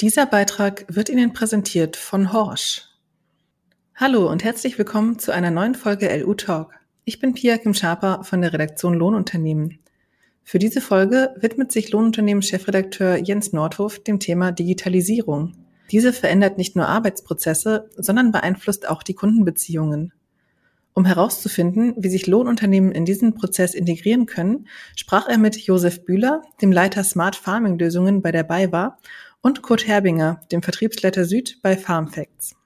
Dieser Beitrag wird Ihnen präsentiert von Horsch. Hallo und herzlich willkommen zu einer neuen Folge LU Talk. Ich bin Pia Kim Schaper von der Redaktion Lohnunternehmen. Für diese Folge widmet sich Lohnunternehmen-Chefredakteur Jens Nordhof dem Thema Digitalisierung. Diese verändert nicht nur Arbeitsprozesse, sondern beeinflusst auch die Kundenbeziehungen. Um herauszufinden, wie sich Lohnunternehmen in diesen Prozess integrieren können, sprach er mit Josef Bühler, dem Leiter Smart Farming Lösungen bei der BayWa, und Kurt Herbinger, dem Vertriebsleiter Süd bei FarmFacts.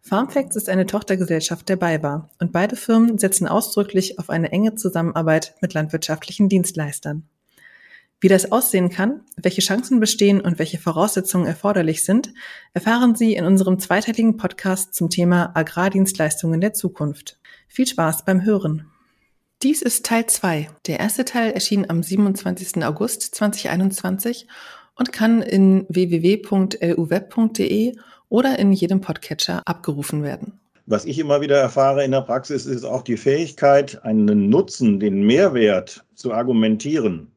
FarmFacts ist eine Tochtergesellschaft der BayWa und beide Firmen setzen ausdrücklich auf eine enge Zusammenarbeit mit landwirtschaftlichen Dienstleistern. Wie das aussehen kann, welche Chancen bestehen und welche Voraussetzungen erforderlich sind, erfahren Sie in unserem zweiteiligen Podcast zum Thema Agrardienstleistungen der Zukunft. Viel Spaß beim Hören. Dies ist Teil 2. Der erste Teil erschien am 27. August 2021 und kann in www.luweb.de oder in jedem Podcatcher abgerufen werden. Was ich immer wieder erfahre in der Praxis, ist auch die Fähigkeit, einen Nutzen, den Mehrwert zu argumentieren.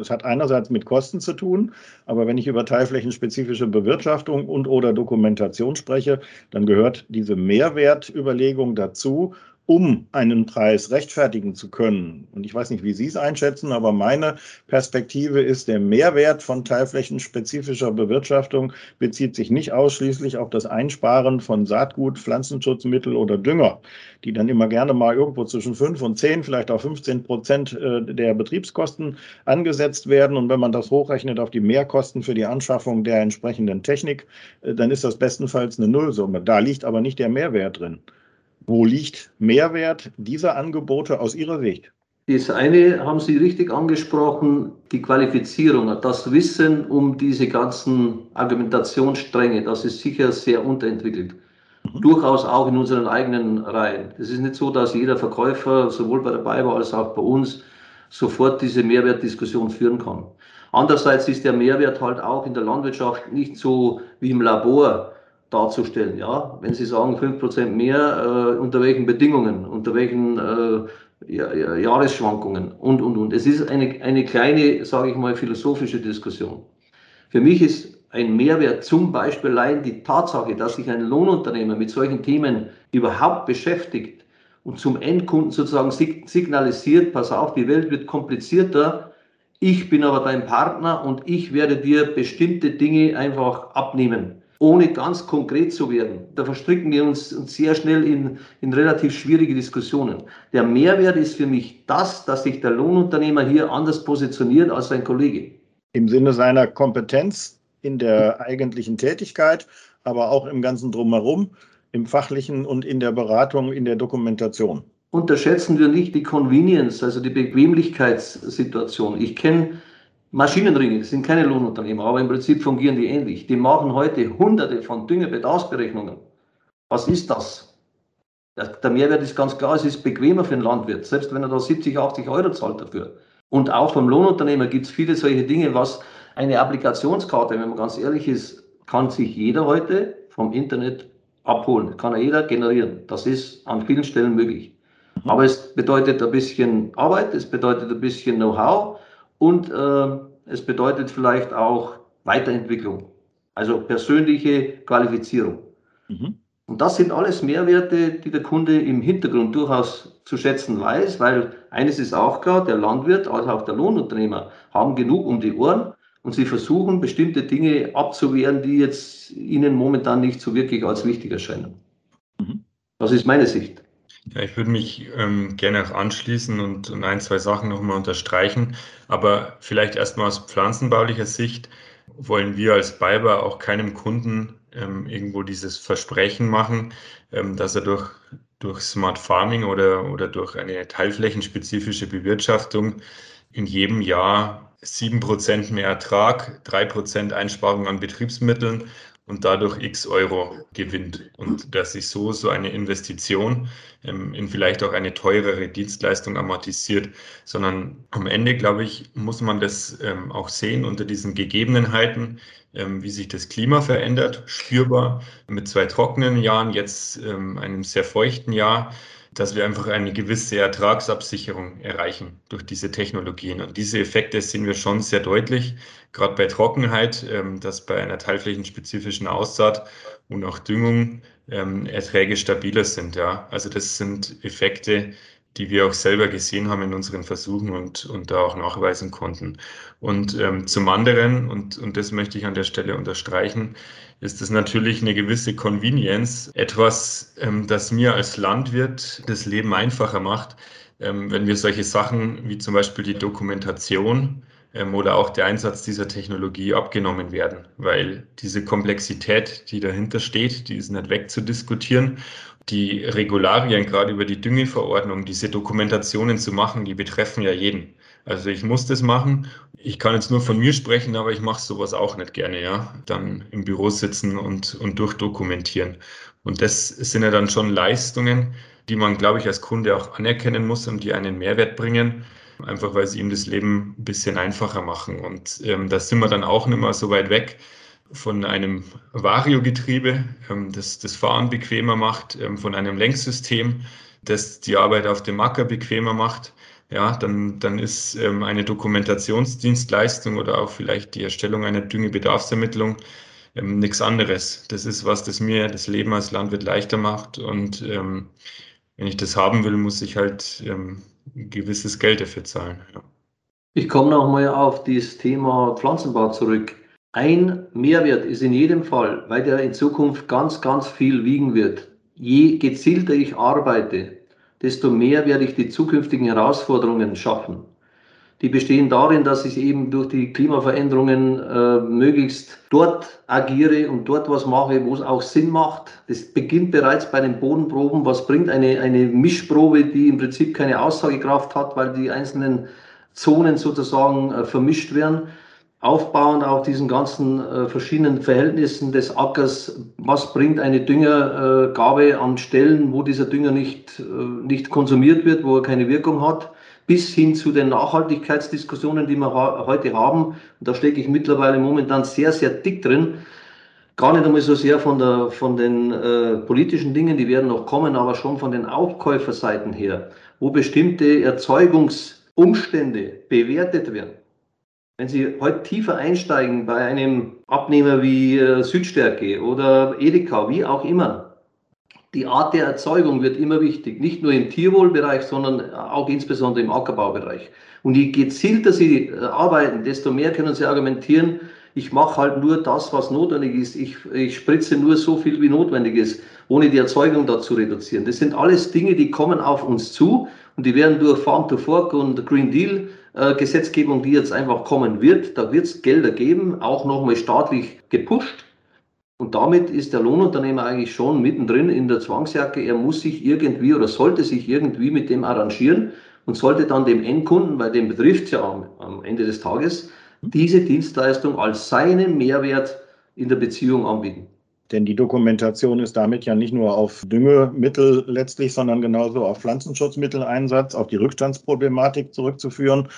Es hat einerseits mit Kosten zu tun, aber wenn ich über teilflächenspezifische Bewirtschaftung und oder Dokumentation spreche, dann gehört diese Mehrwertüberlegung dazu um einen Preis rechtfertigen zu können. Und ich weiß nicht, wie Sie es einschätzen, aber meine Perspektive ist, der Mehrwert von teilflächenspezifischer Bewirtschaftung bezieht sich nicht ausschließlich auf das Einsparen von Saatgut, Pflanzenschutzmittel oder Dünger, die dann immer gerne mal irgendwo zwischen 5 und 10, vielleicht auch 15 Prozent äh, der Betriebskosten angesetzt werden. Und wenn man das hochrechnet auf die Mehrkosten für die Anschaffung der entsprechenden Technik, äh, dann ist das bestenfalls eine Nullsumme. Da liegt aber nicht der Mehrwert drin. Wo liegt Mehrwert dieser Angebote aus Ihrer Sicht? Das eine haben Sie richtig angesprochen, die Qualifizierung, das Wissen um diese ganzen Argumentationsstränge, das ist sicher sehr unterentwickelt. Mhm. Durchaus auch in unseren eigenen Reihen. Es ist nicht so, dass jeder Verkäufer sowohl bei der BayWa als auch bei uns sofort diese Mehrwertdiskussion führen kann. Andererseits ist der Mehrwert halt auch in der Landwirtschaft nicht so wie im Labor darzustellen. Ja? Wenn Sie sagen 5% mehr, äh, unter welchen Bedingungen, unter welchen äh, ja, Jahresschwankungen und, und, und. Es ist eine, eine kleine, sage ich mal, philosophische Diskussion. Für mich ist ein Mehrwert zum Beispiel allein die Tatsache, dass sich ein Lohnunternehmer mit solchen Themen überhaupt beschäftigt und zum Endkunden sozusagen signalisiert, pass auf, die Welt wird komplizierter, ich bin aber dein Partner und ich werde dir bestimmte Dinge einfach abnehmen ohne ganz konkret zu werden. Da verstricken wir uns sehr schnell in, in relativ schwierige Diskussionen. Der Mehrwert ist für mich das, dass sich der Lohnunternehmer hier anders positioniert als sein Kollege. Im Sinne seiner Kompetenz in der eigentlichen Tätigkeit, aber auch im ganzen Drumherum, im fachlichen und in der Beratung, in der Dokumentation. Unterschätzen wir nicht die Convenience, also die Bequemlichkeitssituation. Ich kenne Maschinenringe, sind keine Lohnunternehmer, aber im Prinzip fungieren die ähnlich. Die machen heute hunderte von Düngebedarfsberechnungen. Was ist das? Der Mehrwert ist ganz klar, es ist bequemer für den Landwirt, selbst wenn er da 70, 80 Euro zahlt dafür. Und auch beim Lohnunternehmer gibt es viele solche Dinge, was eine Applikationskarte, wenn man ganz ehrlich ist, kann sich jeder heute vom Internet abholen. Kann jeder generieren. Das ist an vielen Stellen möglich. Aber es bedeutet ein bisschen Arbeit, es bedeutet ein bisschen Know-how und äh, es bedeutet vielleicht auch Weiterentwicklung, also persönliche Qualifizierung. Mhm. Und das sind alles Mehrwerte, die der Kunde im Hintergrund durchaus zu schätzen weiß, weil eines ist auch klar, der Landwirt als auch der Lohnunternehmer haben genug um die Ohren und sie versuchen bestimmte Dinge abzuwehren, die jetzt ihnen momentan nicht so wirklich als wichtig erscheinen. Mhm. Das ist meine Sicht. Ja, ich würde mich ähm, gerne auch anschließen und, ein, zwei Sachen nochmal unterstreichen. Aber vielleicht erstmal aus pflanzenbaulicher Sicht wollen wir als Biber auch keinem Kunden ähm, irgendwo dieses Versprechen machen, ähm, dass er durch, durch Smart Farming oder, oder durch eine teilflächenspezifische Bewirtschaftung in jedem Jahr sieben Prozent mehr Ertrag, drei Prozent Einsparung an Betriebsmitteln und dadurch x Euro gewinnt. Und dass sich so, so eine Investition ähm, in vielleicht auch eine teurere Dienstleistung amortisiert, sondern am Ende, glaube ich, muss man das ähm, auch sehen unter diesen Gegebenheiten, ähm, wie sich das Klima verändert, spürbar mit zwei trockenen Jahren, jetzt ähm, einem sehr feuchten Jahr dass wir einfach eine gewisse Ertragsabsicherung erreichen durch diese Technologien. Und diese Effekte sehen wir schon sehr deutlich, gerade bei Trockenheit, ähm, dass bei einer teilflächenspezifischen Aussaat und auch Düngung ähm, Erträge stabiler sind. Ja. Also das sind Effekte, die wir auch selber gesehen haben in unseren Versuchen und, und da auch nachweisen konnten. Und ähm, zum anderen, und, und das möchte ich an der Stelle unterstreichen, ist es natürlich eine gewisse Convenience, etwas, ähm, das mir als Landwirt das Leben einfacher macht, ähm, wenn wir solche Sachen wie zum Beispiel die Dokumentation ähm, oder auch der Einsatz dieser Technologie abgenommen werden, weil diese Komplexität, die dahinter steht, die ist nicht wegzudiskutieren die Regularien, gerade über die Düngeverordnung, diese Dokumentationen zu machen, die betreffen ja jeden. Also ich muss das machen. Ich kann jetzt nur von mir sprechen, aber ich mache sowas auch nicht gerne, ja. Dann im Büro sitzen und, und durchdokumentieren. Und das sind ja dann schon Leistungen, die man, glaube ich, als Kunde auch anerkennen muss und die einen Mehrwert bringen, einfach weil sie ihm das Leben ein bisschen einfacher machen. Und ähm, da sind wir dann auch nicht mehr so weit weg von einem Vario-Getriebe, ähm, das das Fahren bequemer macht, ähm, von einem Lenksystem, das die Arbeit auf dem Acker bequemer macht, ja, dann, dann ist ähm, eine Dokumentationsdienstleistung oder auch vielleicht die Erstellung einer Düngebedarfsermittlung nichts anderes. Das ist was, das mir das Leben als Landwirt leichter macht. Und ähm, wenn ich das haben will, muss ich halt ähm, gewisses Geld dafür zahlen. Ja. Ich komme nochmal auf das Thema Pflanzenbau zurück. Ein Mehrwert ist in jedem Fall, weil der in Zukunft ganz, ganz viel wiegen wird. Je gezielter ich arbeite, desto mehr werde ich die zukünftigen Herausforderungen schaffen. Die bestehen darin, dass ich eben durch die Klimaveränderungen äh, möglichst dort agiere und dort was mache, wo es auch Sinn macht. Das beginnt bereits bei den Bodenproben. Was bringt eine, eine Mischprobe, die im Prinzip keine Aussagekraft hat, weil die einzelnen Zonen sozusagen äh, vermischt werden? Aufbauend auf diesen ganzen äh, verschiedenen Verhältnissen des Ackers, was bringt eine Düngergabe äh, an Stellen, wo dieser Dünger nicht, äh, nicht konsumiert wird, wo er keine Wirkung hat, bis hin zu den Nachhaltigkeitsdiskussionen, die wir ha heute haben. Und da stecke ich mittlerweile momentan sehr, sehr dick drin. Gar nicht einmal so sehr von, der, von den äh, politischen Dingen, die werden noch kommen, aber schon von den Aufkäuferseiten her, wo bestimmte Erzeugungsumstände bewertet werden wenn Sie heute tiefer einsteigen bei einem Abnehmer wie äh, Südstärke oder Edeka, wie auch immer, die Art der Erzeugung wird immer wichtig, nicht nur im Tierwohlbereich, sondern auch insbesondere im Ackerbaubereich. Und je gezielter Sie äh, arbeiten, desto mehr können Sie argumentieren, ich mache halt nur das, was notwendig ist. Ich, ich spritze nur so viel, wie notwendig ist, ohne die Erzeugung da zu reduzieren. Das sind alles Dinge, die kommen auf uns zu und die werden durch Farm to Fork und Green Deal äh, Gesetzgebung, die jetzt einfach kommen wird. Da wird es Gelder geben, auch nochmal staatlich gepusht. Und damit ist der Lohnunternehmer eigentlich schon mittendrin in der Zwangsjacke. Er muss sich irgendwie oder sollte sich irgendwie mit dem arrangieren und sollte dann dem Endkunden, weil dem betrifft es ja am, am Ende des Tages, diese Dienstleistung als seinen Mehrwert in der Beziehung anbieten. Denn die Dokumentation ist damit ja nicht nur auf Düngemittel letztlich, sondern genauso auf Pflanzenschutzmitteleinsatz, auf die Rückstandsproblematik zurückzuführen.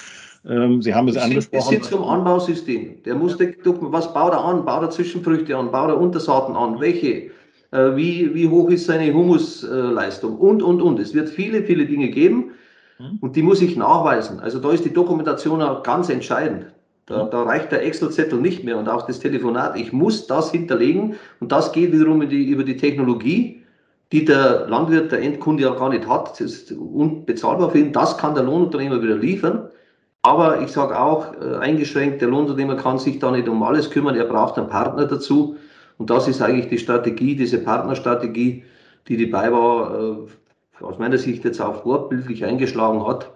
Ähm, Sie haben es angesprochen. Bis zum Anbausystem. Der muss, was baut er an? Baut er Zwischenfrüchte an? Baut er Untersaaten an? Welche? Äh, wie, wie hoch ist seine Humusleistung? Und, und, und. Es wird viele, viele Dinge geben hm. und die muss ich nachweisen. Also da ist die Dokumentation auch ganz entscheidend. Da, da, reicht der Excel-Zettel nicht mehr und auch das Telefonat. Ich muss das hinterlegen und das geht wiederum die, über die Technologie, die der Landwirt, der Endkunde ja gar nicht hat. Das ist unbezahlbar für ihn. Das kann der Lohnunternehmer wieder liefern. Aber ich sage auch, äh, eingeschränkt, der Lohnunternehmer kann sich da nicht um alles kümmern. Er braucht einen Partner dazu. Und das ist eigentlich die Strategie, diese Partnerstrategie, die die BayWa äh, aus meiner Sicht jetzt auch vorbildlich eingeschlagen hat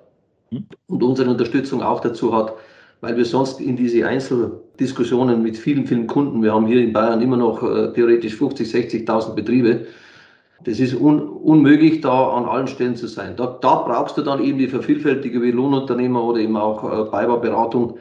hm. und unsere Unterstützung auch dazu hat, weil wir sonst in diese Einzeldiskussionen mit vielen, vielen Kunden, wir haben hier in Bayern immer noch äh, theoretisch 50, 60.000 Betriebe, das ist un, unmöglich, da an allen Stellen zu sein. Da, da brauchst du dann eben die Vervielfältigung wie Lohnunternehmer oder eben auch äh, BayWa-Beratung.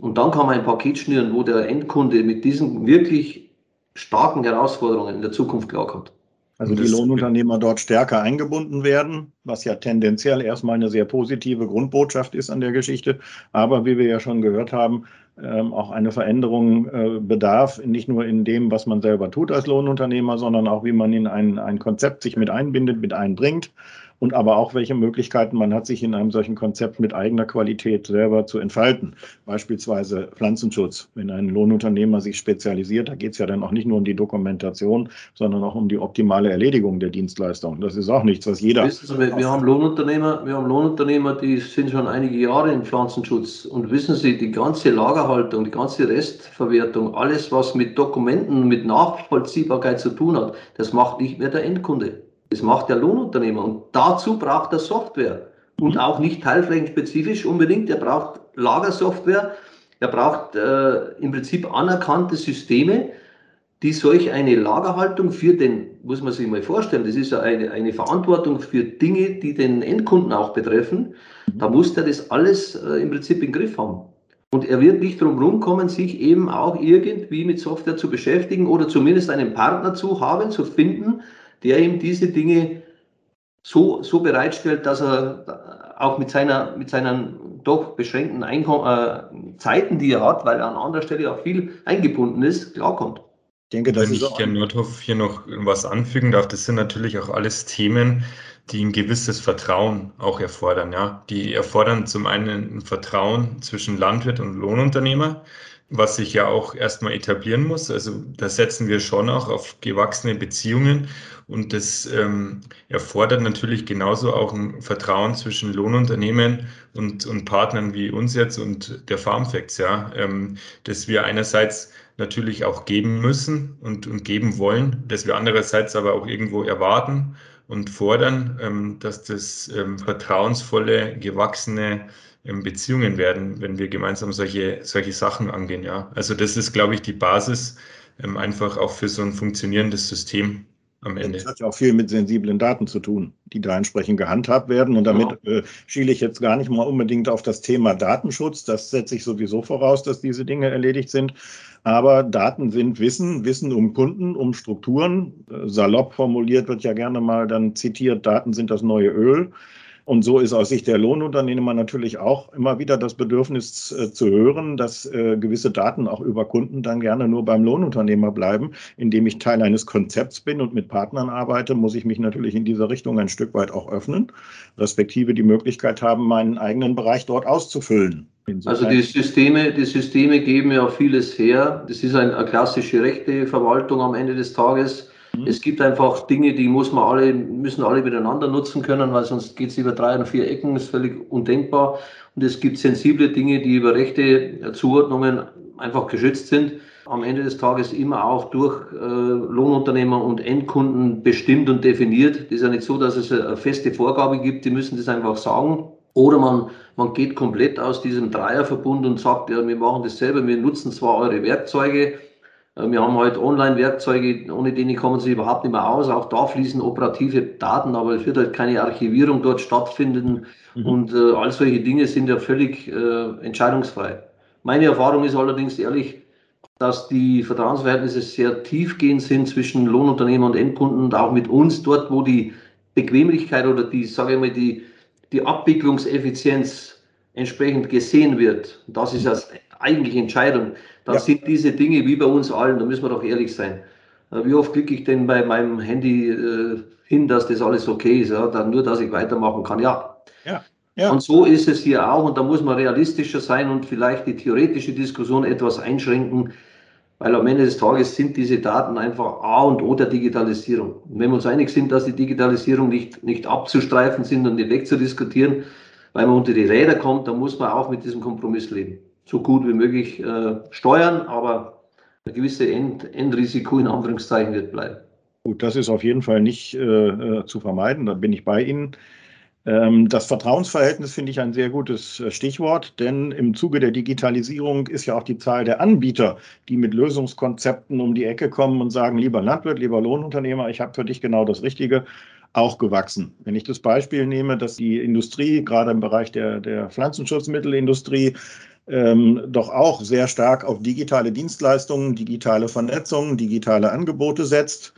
Und dann kann man ein Paket schnüren, wo der Endkunde mit diesen wirklich starken Herausforderungen in der Zukunft klarkommt. Also die Lohnunternehmer dort stärker eingebunden werden, was ja tendenziell erstmal eine sehr positive Grundbotschaft ist an der Geschichte. Aber wie wir ja schon gehört haben, ähm, auch eine Veränderung äh, bedarf, nicht nur in dem, was man selber tut als Lohnunternehmer, sondern auch, wie man in ein, ein Konzept sich mit einbindet, mit einbringt und aber auch, welche Möglichkeiten man hat, sich in einem solchen Konzept mit eigener Qualität selber zu entfalten. Beispielsweise Pflanzenschutz. Wenn ein Lohnunternehmer sich spezialisiert, da geht es ja dann auch nicht nur um die Dokumentation, sondern auch um die optimale Erledigung der Dienstleistung. Das ist auch nichts, was jeder. Wissen Sie, wir, wir haben Lohnunternehmer, wir haben Lohnunternehmer, die sind schon einige Jahre im Pflanzenschutz. Und wissen Sie, die ganze Lagerhaltung, die ganze Restverwertung, alles, was mit Dokumenten, mit Nachvollziehbarkeit zu tun hat, das macht nicht mehr der Endkunde. Das macht der Lohnunternehmer und dazu braucht er Software und auch nicht teilflächenspezifisch unbedingt. Er braucht Lagersoftware, er braucht äh, im Prinzip anerkannte Systeme, die solch eine Lagerhaltung für den, muss man sich mal vorstellen, das ist ja eine, eine Verantwortung für Dinge, die den Endkunden auch betreffen. Da muss er das alles äh, im Prinzip im Griff haben. Und er wird nicht drum rumkommen, sich eben auch irgendwie mit Software zu beschäftigen oder zumindest einen Partner zu haben, zu finden, der ihm diese Dinge so, so bereitstellt, dass er auch mit, seiner, mit seinen doch beschränkten Einkom äh, Zeiten, die er hat, weil er an anderer Stelle auch viel eingebunden ist, klarkommt. Ich denke, das Wenn ich Herrn Nordhoff hier noch was anfügen darf, das sind natürlich auch alles Themen, die ein gewisses Vertrauen auch erfordern. Ja, die erfordern zum einen ein Vertrauen zwischen Landwirt und Lohnunternehmer was sich ja auch erstmal etablieren muss. Also da setzen wir schon auch auf gewachsene Beziehungen und das ähm, erfordert natürlich genauso auch ein Vertrauen zwischen Lohnunternehmen und, und Partnern wie uns jetzt und der Farmfacts, ja, ähm, dass wir einerseits natürlich auch geben müssen und, und geben wollen, dass wir andererseits aber auch irgendwo erwarten und fordern, ähm, dass das ähm, vertrauensvolle, gewachsene Beziehungen werden, wenn wir gemeinsam solche, solche Sachen angehen. Ja. Also das ist, glaube ich, die Basis ähm, einfach auch für so ein funktionierendes System am Ende. Das hat ja auch viel mit sensiblen Daten zu tun, die da entsprechend gehandhabt werden. Und damit genau. äh, schiele ich jetzt gar nicht mal unbedingt auf das Thema Datenschutz. Das setze ich sowieso voraus, dass diese Dinge erledigt sind. Aber Daten sind Wissen, Wissen um Kunden, um Strukturen. Äh, salopp formuliert wird ja gerne mal dann zitiert, Daten sind das neue Öl. Und so ist aus Sicht der Lohnunternehmer natürlich auch immer wieder das Bedürfnis äh, zu hören, dass äh, gewisse Daten auch über Kunden dann gerne nur beim Lohnunternehmer bleiben. Indem ich Teil eines Konzepts bin und mit Partnern arbeite, muss ich mich natürlich in dieser Richtung ein Stück weit auch öffnen, respektive die Möglichkeit haben, meinen eigenen Bereich dort auszufüllen. Also die Systeme, die Systeme geben ja vieles her. Das ist eine klassische Rechteverwaltung am Ende des Tages. Mhm. Es gibt einfach Dinge, die muss man alle, müssen alle miteinander nutzen können, weil sonst geht es über drei oder vier Ecken, ist völlig undenkbar. Und es gibt sensible Dinge, die über rechte Zuordnungen einfach geschützt sind. Am Ende des Tages immer auch durch äh, Lohnunternehmer und Endkunden bestimmt und definiert. Das ist ja nicht so, dass es eine feste Vorgabe gibt, die müssen das einfach sagen. Oder man, man geht komplett aus diesem Dreierverbund und sagt, ja, wir machen das selber, wir nutzen zwar eure Werkzeuge, wir haben halt Online-Werkzeuge, ohne die kommen sie überhaupt nicht mehr aus. Auch da fließen operative Daten, aber es wird halt keine Archivierung dort stattfinden. Mhm. Und äh, all solche Dinge sind ja völlig äh, entscheidungsfrei. Meine Erfahrung ist allerdings ehrlich, dass die Vertrauensverhältnisse sehr tiefgehend sind zwischen Lohnunternehmer und Endkunden und auch mit uns dort, wo die Bequemlichkeit oder die, sage ich mal, die, die Abwicklungseffizienz entsprechend gesehen wird. Das ist das eigentlich Entscheidung. Da ja. sind diese Dinge wie bei uns allen, da müssen wir doch ehrlich sein. Äh, wie oft klicke ich denn bei meinem Handy äh, hin, dass das alles okay ist, ja? dann nur, dass ich weitermachen kann. Ja. ja. Ja. Und so ist es hier auch und da muss man realistischer sein und vielleicht die theoretische Diskussion etwas einschränken, weil am Ende des Tages sind diese Daten einfach A und O der Digitalisierung. Und wenn wir uns einig sind, dass die Digitalisierung nicht, nicht abzustreifen sind und nicht wegzudiskutieren, weil man unter die Räder kommt, dann muss man auch mit diesem Kompromiss leben so gut wie möglich äh, steuern, aber ein gewisses End, Endrisiko in Anführungszeichen wird bleiben. Gut, das ist auf jeden Fall nicht äh, äh, zu vermeiden, da bin ich bei Ihnen. Ähm, das Vertrauensverhältnis finde ich ein sehr gutes äh, Stichwort, denn im Zuge der Digitalisierung ist ja auch die Zahl der Anbieter, die mit Lösungskonzepten um die Ecke kommen und sagen, lieber Landwirt, lieber Lohnunternehmer, ich habe für dich genau das Richtige, auch gewachsen. Wenn ich das Beispiel nehme, dass die Industrie, gerade im Bereich der, der Pflanzenschutzmittelindustrie, ähm, doch auch sehr stark auf digitale Dienstleistungen, digitale Vernetzung, digitale Angebote setzt.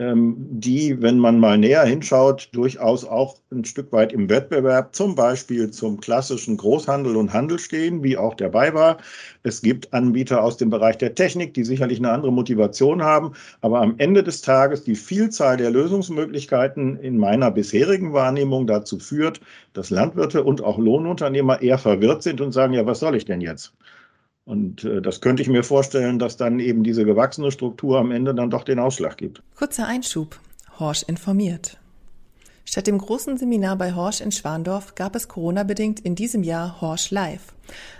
Ähm, die, wenn man mal näher hinschaut, durchaus auch ein Stück weit im Wettbewerb zum Beispiel zum klassischen Großhandel und Handel stehen, wie auch der BayWa. Es gibt Anbieter aus dem Bereich der Technik, die sicherlich eine andere Motivation haben, aber am Ende des Tages die Vielzahl der Lösungsmöglichkeiten in meiner bisherigen Wahrnehmung dazu führt, dass Landwirte und auch Lohnunternehmer eher verwirrt sind und sagen, ja, was soll ich denn jetzt? Und äh, das könnte ich mir vorstellen, dass dann eben diese gewachsene Struktur am Ende dann doch den Ausschlag gibt. Kurzer Einschub. Horsch informiert. Statt dem großen Seminar bei Horsch in Schwandorf gab es Corona-bedingt in diesem Jahr Horsch Live.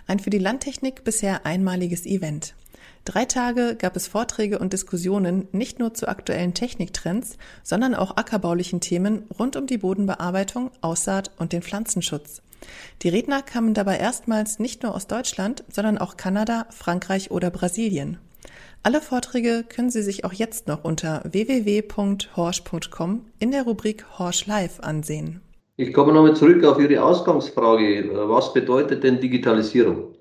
Ein für die Landtechnik bisher einmaliges Event. Drei Tage gab es Vorträge und Diskussionen nicht nur zu aktuellen Techniktrends, sondern auch ackerbaulichen Themen rund um die Bodenbearbeitung, Aussaat und den Pflanzenschutz. Die Redner kamen dabei erstmals nicht nur aus Deutschland, sondern auch Kanada, Frankreich oder Brasilien. Alle Vorträge können Sie sich auch jetzt noch unter www.horsch.com in der Rubrik Horsch Live ansehen. Ich komme nochmal zurück auf Ihre Ausgangsfrage. Was bedeutet denn Digitalisierung?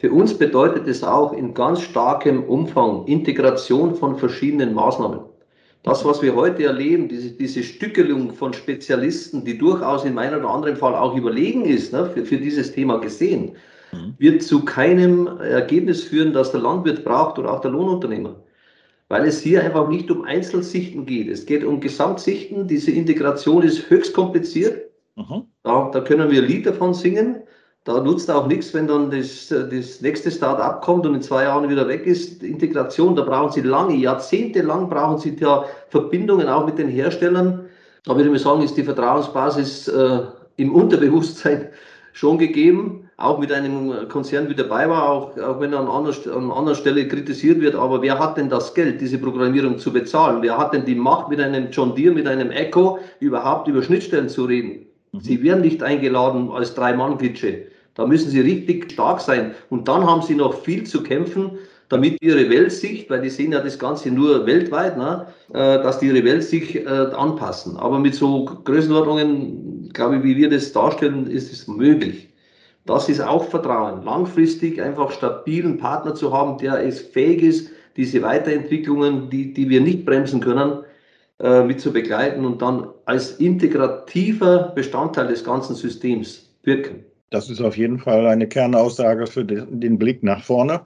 Für uns bedeutet es auch in ganz starkem Umfang Integration von verschiedenen Maßnahmen. Das, was wir heute erleben, diese, diese Stückelung von Spezialisten, die durchaus in meinem oder anderen Fall auch überlegen ist, ne, für, für dieses Thema gesehen, mhm. wird zu keinem Ergebnis führen, das der Landwirt braucht oder auch der Lohnunternehmer. Weil es hier einfach nicht um Einzelsichten geht. Es geht um Gesamtsichten. Diese Integration ist höchst kompliziert. Mhm. Da, da können wir ein Lied davon singen. Da nutzt auch nichts, wenn dann das, das nächste Start-up kommt und in zwei Jahren wieder weg ist. Integration, da brauchen Sie lange, jahrzehntelang brauchen Sie da Verbindungen auch mit den Herstellern. Da würde ich mal sagen, ist die Vertrauensbasis äh, im Unterbewusstsein schon gegeben, auch mit einem Konzern wie dabei war, auch, auch wenn er an anderer, an anderer Stelle kritisiert wird. Aber wer hat denn das Geld, diese Programmierung zu bezahlen? Wer hat denn die Macht, mit einem John Deere, mit einem Echo überhaupt über Schnittstellen zu reden? Mhm. Sie werden nicht eingeladen als Drei-Mann-Klitsche. Da müssen sie richtig stark sein. Und dann haben sie noch viel zu kämpfen, damit ihre Weltsicht, weil die sehen ja das Ganze nur weltweit, ne, äh, dass die ihre Weltsicht äh, anpassen. Aber mit so Größenordnungen, glaube ich, wie wir das darstellen, ist es möglich. Das ist auch Vertrauen. Langfristig einfach stabilen Partner zu haben, der es fähig ist, diese Weiterentwicklungen, die, die wir nicht bremsen können, äh, mit zu begleiten und dann als integrativer Bestandteil des ganzen Systems wirken. Das ist auf jeden Fall eine Kernaussage für den Blick nach vorne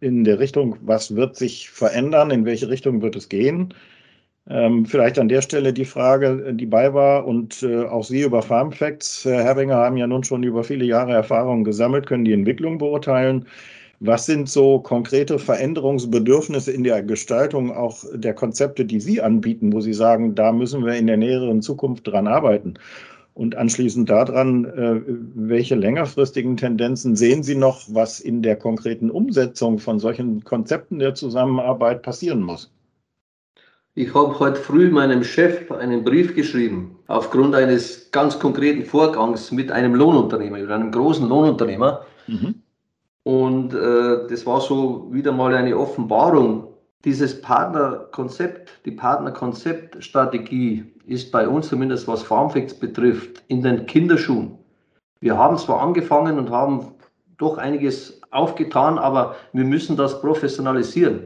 in der Richtung, was wird sich verändern, in welche Richtung wird es gehen. Ähm, vielleicht an der Stelle die Frage, die bei war und äh, auch Sie über Farm Facts, Herr Herbinger, haben ja nun schon über viele Jahre Erfahrung gesammelt, können die Entwicklung beurteilen. Was sind so konkrete Veränderungsbedürfnisse in der Gestaltung auch der Konzepte, die Sie anbieten, wo Sie sagen, da müssen wir in der näheren Zukunft dran arbeiten? Und anschließend daran, äh, welche längerfristigen Tendenzen sehen Sie noch, was in der konkreten Umsetzung von solchen Konzepten der Zusammenarbeit passieren muss? Ich habe heute früh meinem Chef einen Brief geschrieben, aufgrund eines ganz konkreten Vorgangs mit einem Lohnunternehmer, mit einem großen Lohnunternehmer. Mhm. Und äh, das war so wieder mal eine Offenbarung. Dieses Partnerkonzept, die Partnerkonzeptstrategie ist bei uns zumindest, was Farmfacts betrifft, in den Kinderschuhen. Wir haben zwar angefangen und haben doch einiges aufgetan, aber wir müssen das professionalisieren.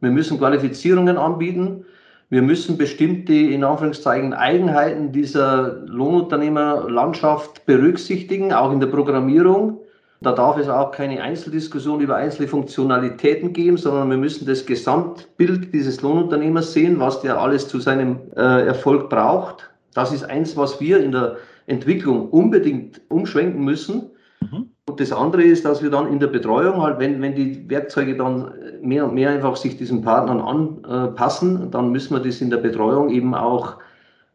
Wir müssen Qualifizierungen anbieten. Wir müssen bestimmte, in Anführungszeichen, Eigenheiten dieser Lohnunternehmerlandschaft berücksichtigen, auch in der Programmierung. Da darf es auch keine Einzeldiskussion über einzelne Funktionalitäten geben, sondern wir müssen das Gesamtbild dieses Lohnunternehmers sehen, was der alles zu seinem äh, Erfolg braucht. Das ist eins, was wir in der Entwicklung unbedingt umschwenken müssen. Mhm. Und das andere ist, dass wir dann in der Betreuung halt, wenn, wenn die Werkzeuge dann mehr und mehr einfach sich diesen Partnern anpassen, dann müssen wir das in der Betreuung eben auch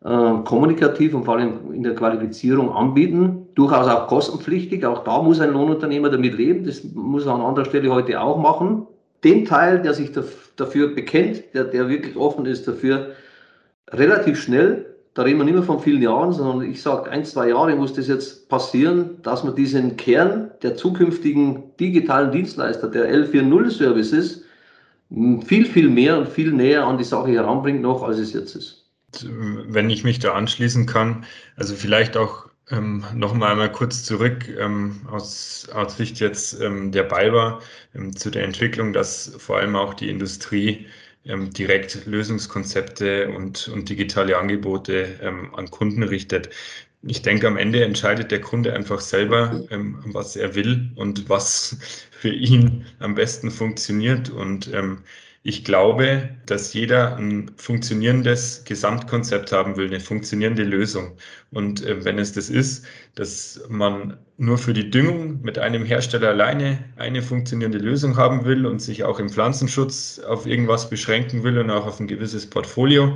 kommunikativ und vor allem in der Qualifizierung anbieten. Durchaus auch kostenpflichtig. Auch da muss ein Lohnunternehmer damit leben. Das muss er an anderer Stelle heute auch machen. Den Teil, der sich dafür bekennt, der, der wirklich offen ist dafür, relativ schnell, da reden wir nicht mehr von vielen Jahren, sondern ich sage, ein, zwei Jahre muss das jetzt passieren, dass man diesen Kern der zukünftigen digitalen Dienstleister, der L40-Services, viel, viel mehr und viel näher an die Sache heranbringt noch, als es jetzt ist wenn ich mich da anschließen kann, also vielleicht auch ähm, noch mal einmal kurz zurück ähm, aus, aus Sicht jetzt ähm, der BayWa ähm, zu der Entwicklung, dass vor allem auch die Industrie ähm, direkt Lösungskonzepte und, und digitale Angebote ähm, an Kunden richtet. Ich denke, am Ende entscheidet der Kunde einfach selber, ähm, was er will und was für ihn am besten funktioniert. Und ich glaube, dass jeder ein funktionierendes Gesamtkonzept haben will, eine funktionierende Lösung. Und äh, wenn es das ist, dass man nur für die Düngung mit einem Hersteller alleine eine funktionierende Lösung haben will und sich auch im Pflanzenschutz auf irgendwas beschränken will und auch auf ein gewisses Portfolio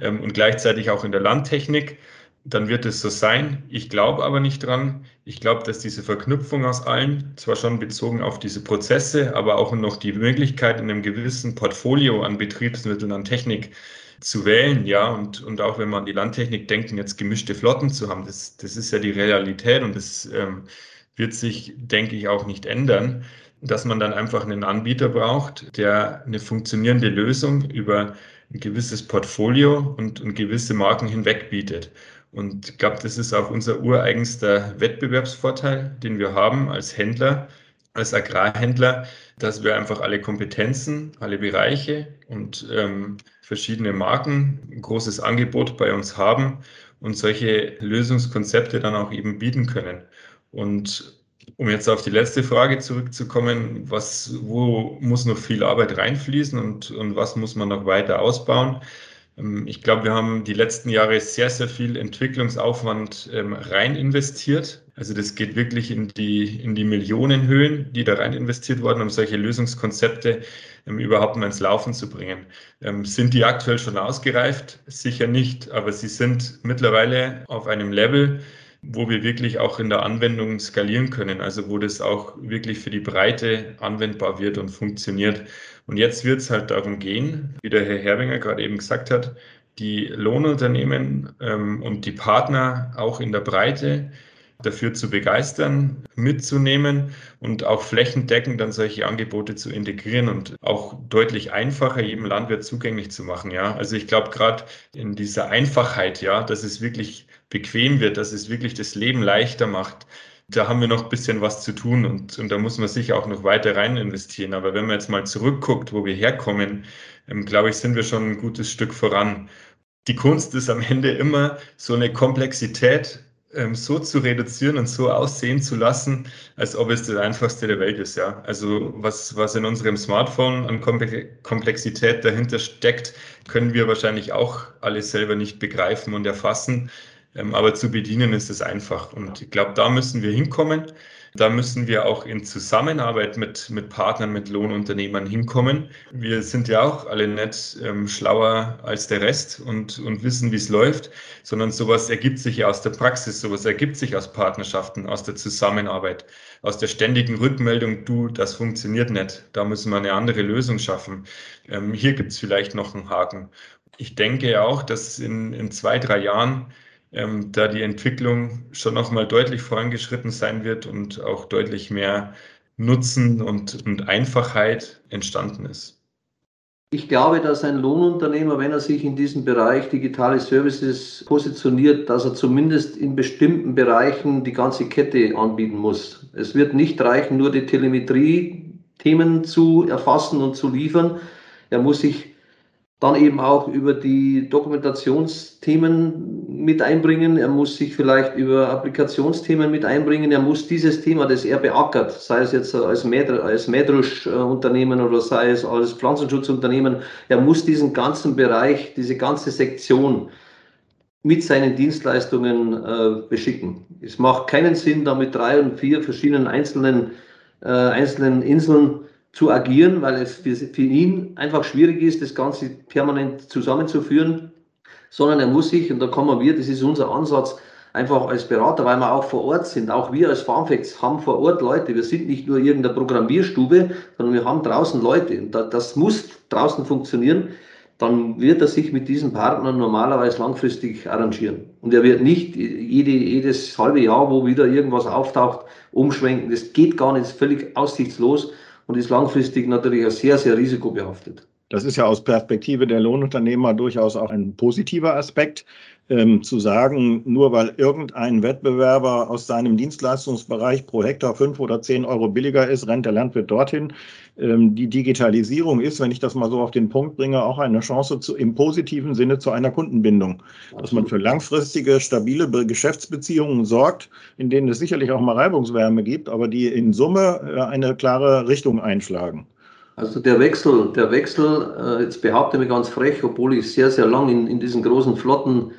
ähm, und gleichzeitig auch in der Landtechnik, dann wird es so sein. Ich glaube aber nicht dran. Ich glaube, dass diese Verknüpfung aus allen, zwar schon bezogen auf diese Prozesse, aber auch noch die Möglichkeit, in einem gewissen Portfolio an Betriebsmitteln, an Technik zu wählen, ja, und, und auch wenn man an die Landtechnik denkt, jetzt gemischte Flotten zu haben, das, das ist ja die Realität und das ähm, wird sich, denke ich, auch nicht ändern, dass man dann einfach einen Anbieter braucht, der eine funktionierende Lösung über ein gewisses Portfolio und, und gewisse Marken hinweg bietet. Und ich glaube, das ist auch unser ureigenster Wettbewerbsvorteil, den wir haben als Händler, als Agrarhändler, dass wir einfach alle Kompetenzen, alle Bereiche und ähm, verschiedene Marken, ein großes Angebot bei uns haben und solche Lösungskonzepte dann auch eben bieten können. Und um jetzt auf die letzte Frage zurückzukommen, was, wo muss noch viel Arbeit reinfließen und, und was muss man noch weiter ausbauen? Ähm, ich glaube, wir haben die letzten Jahre sehr, sehr viel Entwicklungsaufwand ähm, rein investiert. Also das geht wirklich in die, in die Millionenhöhen, die da rein investiert wurden, um solche Lösungskonzepte ähm, überhaupt mal ins Laufen zu bringen. Sind die aktuell schon ausgereift? Sicher nicht, aber sie sind mittlerweile auf einem Level, wo wir wirklich auch in der Anwendung skalieren können, also wo das auch wirklich für die Breite anwendbar wird und funktioniert. Und jetzt wird es halt darum gehen, wie der Herr Herbinger gerade eben gesagt hat, die Lohnunternehmen ähm, und die Partner auch in der Breite dafür zu begeistern, mitzunehmen und auch flächendeckend dann solche Angebote zu integrieren und auch deutlich einfacher jedem Landwirt zugänglich zu machen. Ja, also ich glaube gerade in dieser Einfachheit, ja, dass es wirklich bequem wird, dass es wirklich das Leben leichter macht. Da haben wir noch ein bisschen was zu tun und, und da muss man sicher auch noch weiter rein investieren. Aber wenn man jetzt mal zurückguckt, wo wir herkommen, ähm, glaube ich, sind wir schon ein gutes Stück voran. Die Kunst ist am Ende immer so eine Komplexität ähm, so zu reduzieren und so aussehen zu lassen, als ob es das einfachste der Welt ist. Ja, also was, was in unserem Smartphone an Komplexität dahinter steckt, können wir wahrscheinlich auch alles selber nicht begreifen und erfassen. Ähm, aber zu bedienen ist es einfach. Und ich glaube, da müssen wir hinkommen. Da müssen wir auch in Zusammenarbeit mit, mit Partnern, mit Lohnunternehmern hinkommen. Wir sind ja auch alle nicht ähm, schlauer als der Rest und, und wissen, wie es läuft, sondern sowas ergibt sich ja aus der Praxis, sowas ergibt sich aus Partnerschaften, aus der Zusammenarbeit, aus der ständigen Rückmeldung, du, das funktioniert nicht, da müssen wir eine andere Lösung schaffen. Ähm, hier gibt es vielleicht noch einen Haken. Ich denke auch, dass in, in zwei, drei Jahren ähm, da die Entwicklung schon nochmal deutlich vorangeschritten sein wird und auch deutlich mehr Nutzen und, und Einfachheit entstanden ist. Ich glaube, dass ein Lohnunternehmer, wenn er sich in diesem Bereich digitale Services positioniert, dass er zumindest in bestimmten Bereichen die ganze Kette anbieten muss. Es wird nicht reichen, nur die Telemetrie-Themen zu erfassen und zu liefern. Er muss sich dann eben auch über die Dokumentationsthemen mit einbringen. Er muss sich vielleicht über Applikationsthemen mit einbringen. Er muss dieses Thema, das er beackert, sei es jetzt als, Mädr als Mähdrusch-Unternehmen oder sei es als Pflanzenschutzunternehmen, er muss diesen ganzen Bereich, diese ganze Sektion mit seinen Dienstleistungen äh, beschicken. Es macht keinen Sinn, da mit drei und vier verschiedenen einzelnen, äh, einzelnen Inseln zu agieren, weil es für, für ihn einfach schwierig ist, das Ganze permanent zusammenzuführen, sondern er muss sich, und da kommen wir, das ist unser Ansatz, einfach als Berater, weil wir auch vor Ort sind. Auch wir als Farmfacts haben vor Ort Leute. Wir sind nicht nur irgendeine Programmierstube, sondern wir haben draußen Leute. Und das muss draußen funktionieren. Dann wird er sich mit diesen Partnern normalerweise langfristig arrangieren. Und er wird nicht jede, jedes halbe Jahr, wo wieder irgendwas auftaucht, umschwenken. Das geht gar nicht, ist völlig aussichtslos und ist langfristig natürlich auch sehr, sehr risikobehaftet. Das ist ja aus Perspektive der Lohnunternehmer durchaus auch ein positiver Aspekt ähm, zu sagen, nur weil irgendein Wettbewerber aus seinem Dienstleistungsbereich pro Hektar fünf oder zehn Euro billiger ist, rennt der Landwirt dorthin. Ähm, die Digitalisierung ist, wenn ich das mal so auf den Punkt bringe, auch eine Chance zu, im positiven Sinne zu einer Kundenbindung. Dass man für langfristige, stabile Geschäftsbeziehungen sorgt, in denen es sicherlich auch mal Reibungswärme gibt, aber die in Summe äh, eine klare Richtung einschlagen. Also der Wechsel, der Wechsel, äh, jetzt behaupte ich mir ganz frech, obwohl ich sehr, sehr lang in, in diesen großen Flotten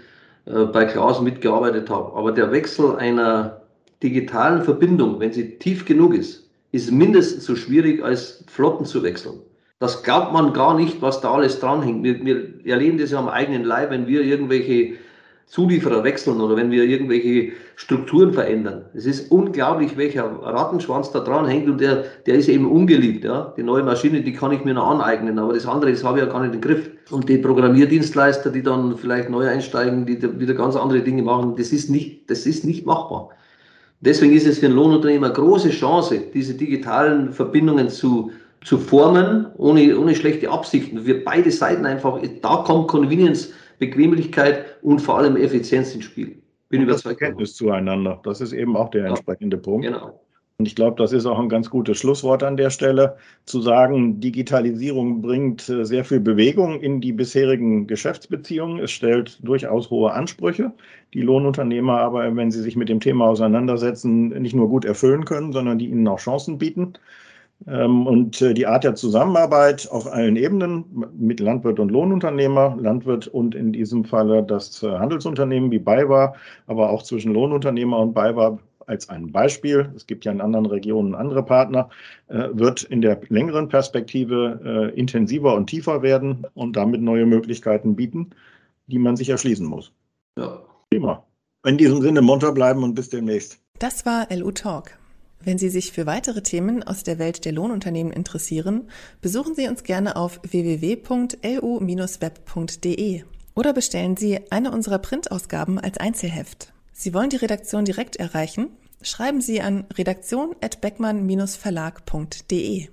äh, bei Klaus mitgearbeitet habe. Aber der Wechsel einer digitalen Verbindung, wenn sie tief genug ist, ist mindestens so schwierig als Flotten zu wechseln. Das glaubt man gar nicht, was da alles dranhängt. Wir, wir erleben das ja am eigenen Leib, wenn wir irgendwelche Zulieferer wechseln oder wenn wir irgendwelche Strukturen verändern. Es ist unglaublich, welcher Rattenschwanz da dran hängt und der, der ist eben ungeliebt. Ja? Die neue Maschine, die kann ich mir noch aneignen, aber das andere, das habe ich ja gar nicht im Griff. Und die Programmierdienstleister, die dann vielleicht neu einsteigen, die wieder ganz andere Dinge machen, das ist nicht, das ist nicht machbar. Deswegen ist es für einen Lohnunternehmer eine große Chance, diese digitalen Verbindungen zu, zu formen, ohne, ohne schlechte Absichten. Für beide Seiten einfach, da kommt Convenience Bequemlichkeit und vor allem Effizienz ins Spiel. Bin und das Verständnis zueinander. Das ist eben auch der ja. entsprechende Punkt. Genau. Und ich glaube, das ist auch ein ganz gutes Schlusswort an der Stelle, zu sagen, Digitalisierung bringt äh, sehr viel Bewegung in die bisherigen Geschäftsbeziehungen. Es stellt durchaus hohe Ansprüche, die Lohnunternehmer aber, wenn sie sich mit dem Thema auseinandersetzen, nicht nur gut erfüllen können, sondern die ihnen auch Chancen bieten. Ähm, und äh, die Art der Zusammenarbeit auf allen Ebenen mit Landwirt und Lohnunternehmer, Landwirt und in diesem Falle das äh, Handelsunternehmen wie BayWa, aber auch zwischen Lohnunternehmer und BayWa als ein Beispiel, es gibt ja in anderen Regionen andere Partner, äh, wird in der längeren Perspektive intensiver und tiefer werden und damit neue Möglichkeiten bieten, die man sich erschließen muss. Ja. Prima. In diesem Sinne munter bleiben und bis demnächst. Das war LU Talk. Wenn Sie sich für weitere Themen aus der Welt der Lohnunternehmen interessieren, besuchen Sie uns gerne auf www.lu-web.de oder bestellen Sie eine unserer Printausgaben als Einzelheft. Sie wollen die Redaktion direkt erreichen? Schreiben Sie an redaktion@beckmann-verlag.de.